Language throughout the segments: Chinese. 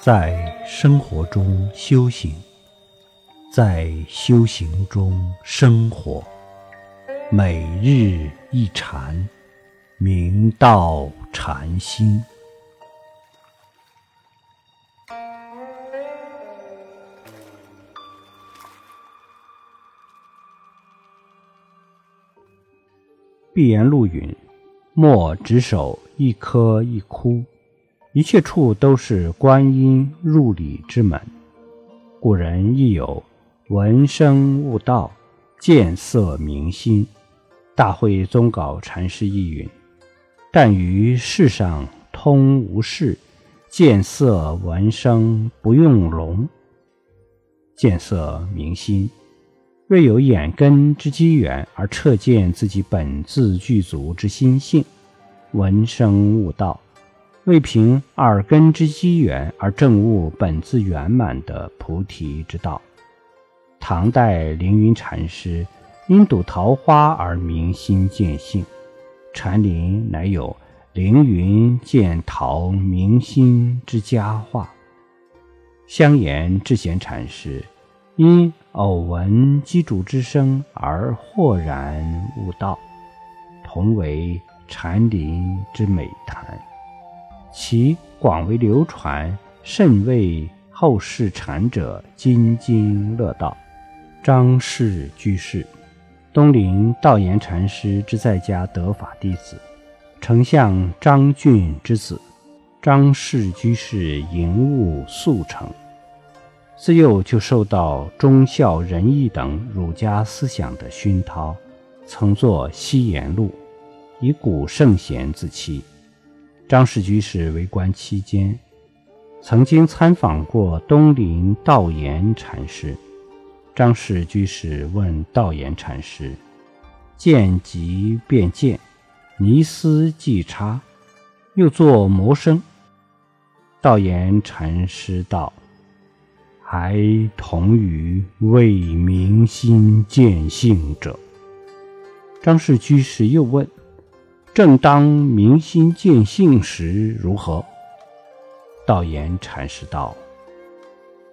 在生活中修行，在修行中生活，每日一禅，明道禅心。碧岩录云：“莫执手一颗一枯。”一切处都是观音入理之门。古人亦有“闻声悟道，见色明心”。大会宗稿禅师亦云：“但于世上通无事，见色闻声不用聋。见色明心，若有眼根之机缘而彻见自己本自具足之心性；闻声悟道。”为凭耳根之机缘而证悟本自圆满的菩提之道。唐代凌云禅师因睹桃花而明心见性，禅林乃有“凌云见桃明心”之佳话。香严智贤禅师因偶闻机杼之声而豁然悟道，同为禅林之美谈。其广为流传，甚为后世禅者津津乐道。张氏居士，东陵道延禅师之在家得法弟子，丞相张俊之子。张氏居士营务速成，自幼就受到忠孝仁义等儒家思想的熏陶，曾作《西言录》，以古圣贤自欺。张氏居士为官期间，曾经参访过东林道延禅师。张氏居士问道延禅师：“见即便见，泥思即差，又作魔生。”道延禅师道：“还同于未明心见性者。”张氏居士又问。正当明心见性时如何？道言禅师道：“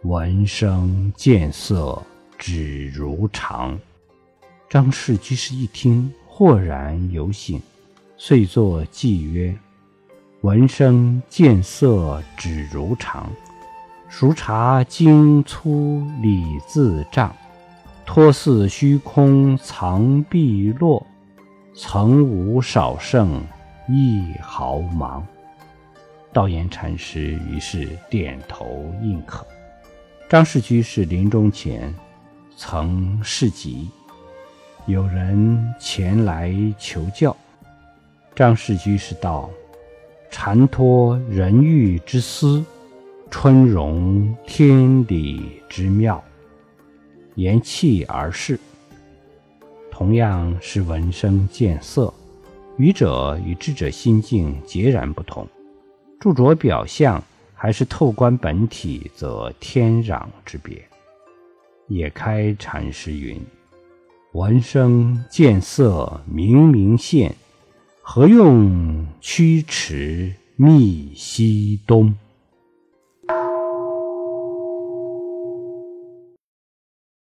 闻声见色，只如常。”张氏居士一听，豁然有醒，遂作偈曰：“闻声见色，只如常。熟察精粗理自障，托似虚空藏碧落。”曾无少胜一毫芒。道言禅师于是点头应可。张氏居士临终前曾示疾，有人前来求教。张氏居士道：“禅托人欲之思，春融天理之妙，言气而逝。”同样是闻声见色，愚者与智者心境截然不同。著着表象还是透观本体，则天壤之别。野开禅师云：“闻声见色，明明现，何用驱驰觅西东？”